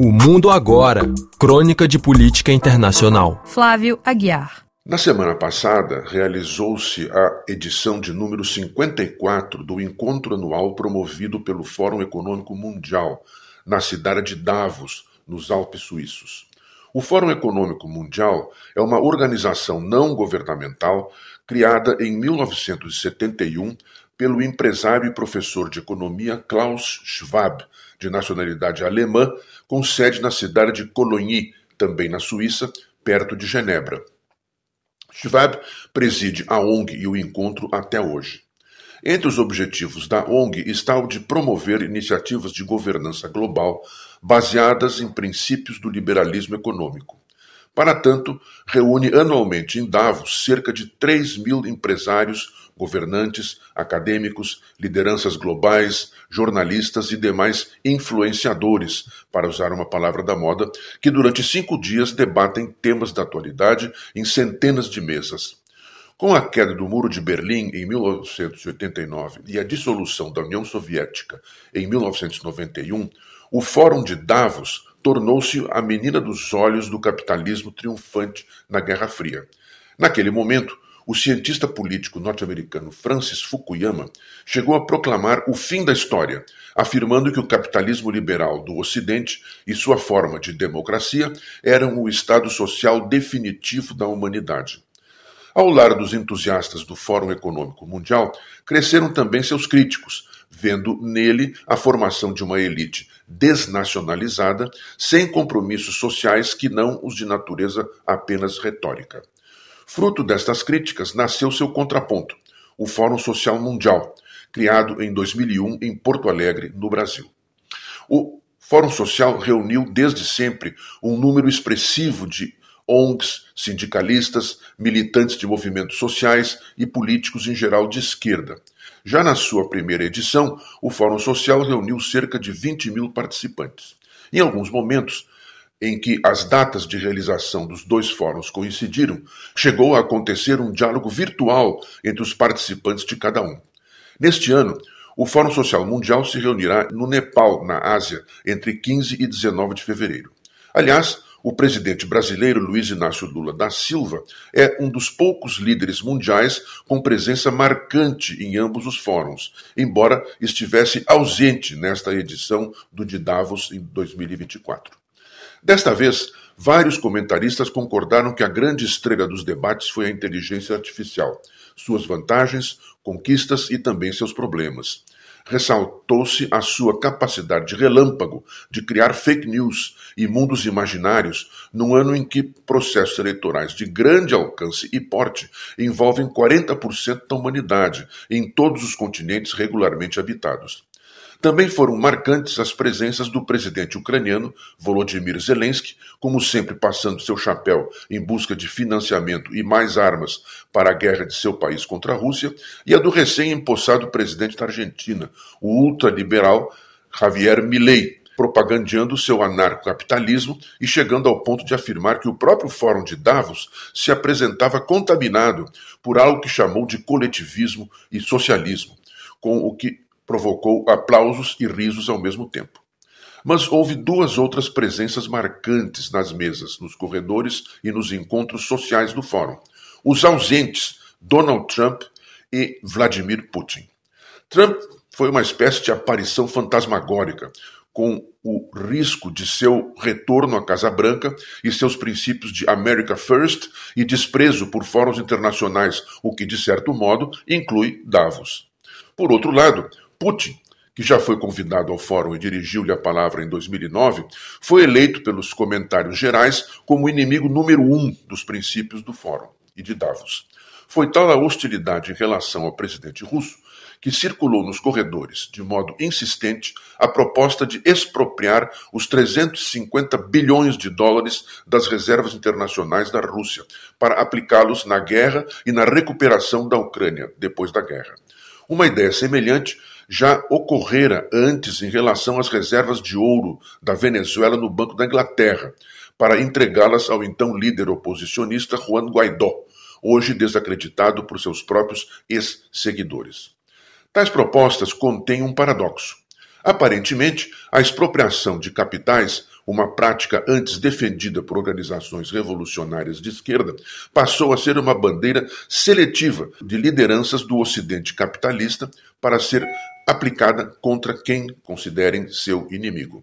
O Mundo Agora Crônica de Política Internacional. Flávio Aguiar. Na semana passada, realizou-se a edição de número 54 do encontro anual promovido pelo Fórum Econômico Mundial, na cidade de Davos, nos Alpes Suíços. O Fórum Econômico Mundial é uma organização não governamental criada em 1971 pelo empresário e professor de economia Klaus Schwab, de nacionalidade alemã, com sede na cidade de Cologny, também na Suíça, perto de Genebra. Schwab preside a ONG e o encontro até hoje. Entre os objetivos da ONG está o de promover iniciativas de governança global baseadas em princípios do liberalismo econômico. Para tanto, reúne anualmente em Davos cerca de 3 mil empresários, governantes, acadêmicos, lideranças globais, jornalistas e demais influenciadores, para usar uma palavra da moda, que durante cinco dias debatem temas da atualidade em centenas de mesas. Com a queda do Muro de Berlim em 1989 e a dissolução da União Soviética em 1991, o Fórum de Davos tornou-se a menina dos olhos do capitalismo triunfante na Guerra Fria. Naquele momento, o cientista político norte-americano Francis Fukuyama chegou a proclamar o fim da história, afirmando que o capitalismo liberal do Ocidente e sua forma de democracia eram o estado social definitivo da humanidade. Ao lado dos entusiastas do Fórum Econômico Mundial, cresceram também seus críticos, vendo nele a formação de uma elite desnacionalizada, sem compromissos sociais que não os de natureza apenas retórica. Fruto destas críticas nasceu seu contraponto, o Fórum Social Mundial, criado em 2001 em Porto Alegre, no Brasil. O Fórum Social reuniu desde sempre um número expressivo de ONGs, sindicalistas, militantes de movimentos sociais e políticos em geral de esquerda. Já na sua primeira edição, o Fórum Social reuniu cerca de 20 mil participantes. Em alguns momentos, em que as datas de realização dos dois fóruns coincidiram, chegou a acontecer um diálogo virtual entre os participantes de cada um. Neste ano, o Fórum Social Mundial se reunirá no Nepal, na Ásia, entre 15 e 19 de fevereiro. Aliás, o presidente brasileiro Luiz Inácio Lula da Silva é um dos poucos líderes mundiais com presença marcante em ambos os fóruns, embora estivesse ausente nesta edição do de Davos em 2024. Desta vez, vários comentaristas concordaram que a grande estrela dos debates foi a inteligência artificial, suas vantagens, conquistas e também seus problemas ressaltou-se a sua capacidade de relâmpago de criar fake news e mundos imaginários num ano em que processos eleitorais de grande alcance e porte envolvem 40% da humanidade em todos os continentes regularmente habitados. Também foram marcantes as presenças do presidente ucraniano Volodymyr Zelensky, como sempre passando seu chapéu em busca de financiamento e mais armas para a guerra de seu país contra a Rússia, e a do recém-empossado presidente da Argentina, o ultraliberal Javier Milei, propagandeando seu anarcocapitalismo e chegando ao ponto de afirmar que o próprio Fórum de Davos se apresentava contaminado por algo que chamou de coletivismo e socialismo, com o que provocou aplausos e risos ao mesmo tempo. Mas houve duas outras presenças marcantes nas mesas, nos corredores e nos encontros sociais do fórum. Os ausentes, Donald Trump e Vladimir Putin. Trump foi uma espécie de aparição fantasmagórica, com o risco de seu retorno à Casa Branca e seus princípios de America First e desprezo por fóruns internacionais, o que, de certo modo, inclui Davos. Por outro lado, Putin, que já foi convidado ao fórum e dirigiu-lhe a palavra em 2009, foi eleito pelos comentários gerais como o inimigo número um dos princípios do fórum e de Davos. Foi tal a hostilidade em relação ao presidente russo que circulou nos corredores, de modo insistente, a proposta de expropriar os 350 bilhões de dólares das reservas internacionais da Rússia para aplicá-los na guerra e na recuperação da Ucrânia depois da guerra. Uma ideia semelhante já ocorrera antes em relação às reservas de ouro da Venezuela no Banco da Inglaterra, para entregá-las ao então líder oposicionista Juan Guaidó, hoje desacreditado por seus próprios ex-seguidores. Tais propostas contêm um paradoxo. Aparentemente, a expropriação de capitais uma prática antes defendida por organizações revolucionárias de esquerda, passou a ser uma bandeira seletiva de lideranças do Ocidente capitalista para ser aplicada contra quem considerem seu inimigo.